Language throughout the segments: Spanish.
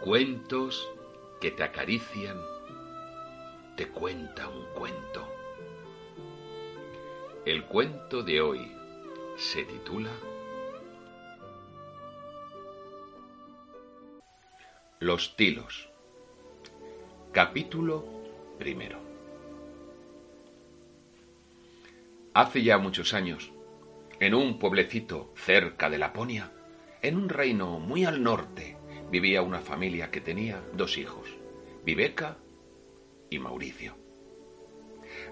Cuentos que te acarician, te cuenta un cuento. El cuento de hoy se titula Los tilos. Capítulo primero. Hace ya muchos años, en un pueblecito cerca de Laponia, en un reino muy al norte, vivía una familia que tenía dos hijos, Viveca y Mauricio.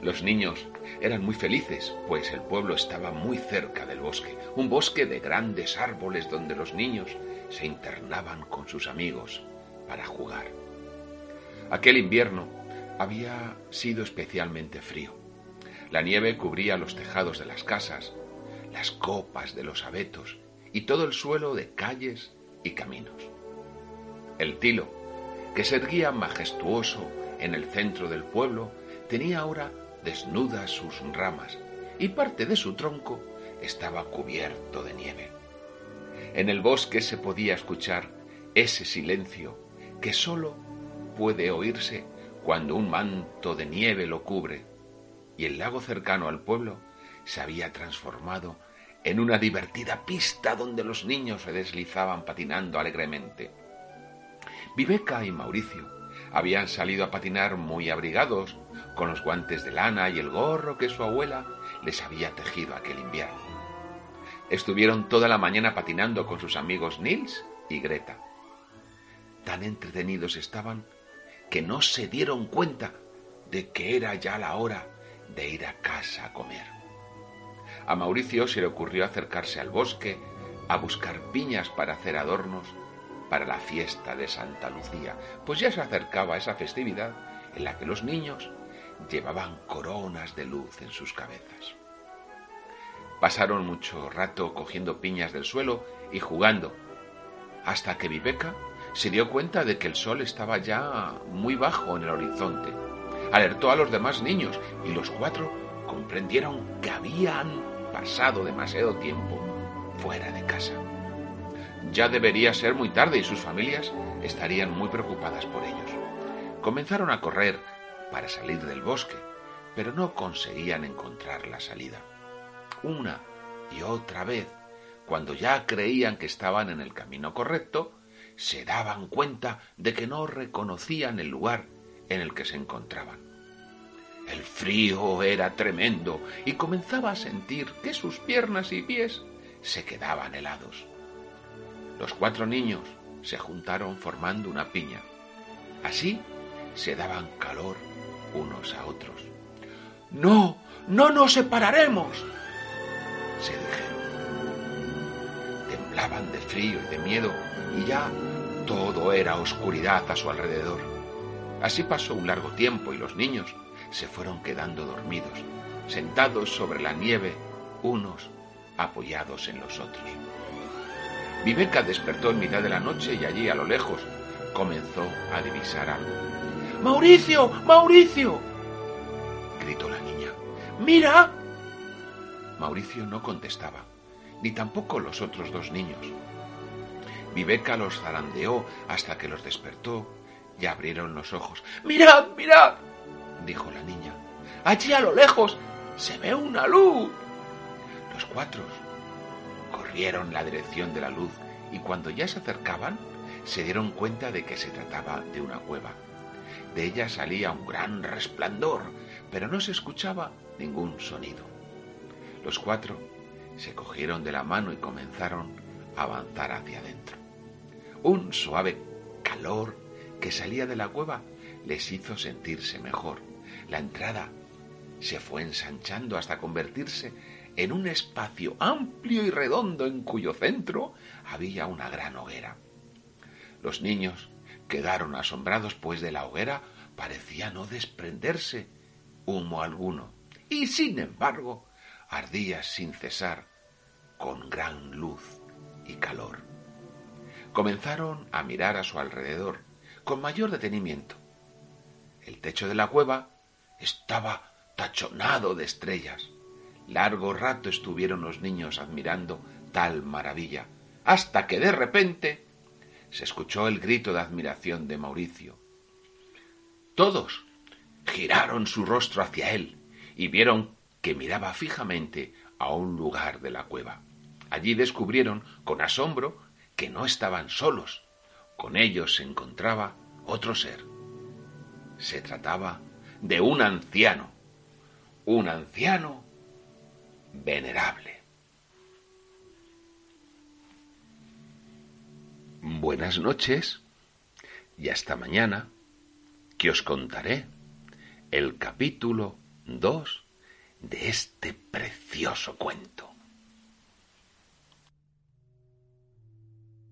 Los niños eran muy felices, pues el pueblo estaba muy cerca del bosque, un bosque de grandes árboles donde los niños se internaban con sus amigos para jugar. Aquel invierno había sido especialmente frío. La nieve cubría los tejados de las casas, las copas de los abetos y todo el suelo de calles y caminos. El tilo, que se erguía majestuoso en el centro del pueblo, tenía ahora desnudas sus ramas y parte de su tronco estaba cubierto de nieve. En el bosque se podía escuchar ese silencio que sólo puede oírse cuando un manto de nieve lo cubre, y el lago cercano al pueblo se había transformado en una divertida pista donde los niños se deslizaban patinando alegremente. Viveca y Mauricio habían salido a patinar muy abrigados, con los guantes de lana y el gorro que su abuela les había tejido aquel invierno. Estuvieron toda la mañana patinando con sus amigos Nils y Greta. Tan entretenidos estaban que no se dieron cuenta de que era ya la hora de ir a casa a comer. A Mauricio se le ocurrió acercarse al bosque a buscar piñas para hacer adornos para la fiesta de Santa Lucía, pues ya se acercaba esa festividad en la que los niños llevaban coronas de luz en sus cabezas. Pasaron mucho rato cogiendo piñas del suelo y jugando, hasta que Viveca se dio cuenta de que el sol estaba ya muy bajo en el horizonte. Alertó a los demás niños y los cuatro comprendieron que habían pasado demasiado tiempo fuera de casa. Ya debería ser muy tarde y sus familias estarían muy preocupadas por ellos. Comenzaron a correr para salir del bosque, pero no conseguían encontrar la salida. Una y otra vez, cuando ya creían que estaban en el camino correcto, se daban cuenta de que no reconocían el lugar en el que se encontraban. El frío era tremendo y comenzaba a sentir que sus piernas y pies se quedaban helados. Los cuatro niños se juntaron formando una piña. Así se daban calor unos a otros. No, no nos separaremos, se dijeron. Temblaban de frío y de miedo y ya todo era oscuridad a su alrededor. Así pasó un largo tiempo y los niños se fueron quedando dormidos, sentados sobre la nieve, unos apoyados en los otros. Viveca despertó en mitad de la noche y allí a lo lejos comenzó a divisar algo. ¡Mauricio! ¡Mauricio! gritó la niña. ¡Mira! Mauricio no contestaba, ni tampoco los otros dos niños. Viveca los zarandeó hasta que los despertó y abrieron los ojos. ¡Mirad, mirad! dijo la niña. Allí a lo lejos se ve una luz. Los cuatro corrieron la dirección de la luz y cuando ya se acercaban se dieron cuenta de que se trataba de una cueva. De ella salía un gran resplandor, pero no se escuchaba ningún sonido. Los cuatro se cogieron de la mano y comenzaron a avanzar hacia adentro. Un suave calor que salía de la cueva les hizo sentirse mejor. La entrada se fue ensanchando hasta convertirse en un espacio amplio y redondo en cuyo centro había una gran hoguera. Los niños quedaron asombrados, pues de la hoguera parecía no desprenderse humo alguno, y sin embargo ardía sin cesar, con gran luz y calor. Comenzaron a mirar a su alrededor con mayor detenimiento. El techo de la cueva estaba tachonado de estrellas. Largo rato estuvieron los niños admirando tal maravilla, hasta que de repente se escuchó el grito de admiración de Mauricio. Todos giraron su rostro hacia él y vieron que miraba fijamente a un lugar de la cueva. Allí descubrieron con asombro que no estaban solos. Con ellos se encontraba otro ser. Se trataba de un anciano, un anciano venerable. Buenas noches y hasta mañana que os contaré el capítulo 2 de este precioso cuento.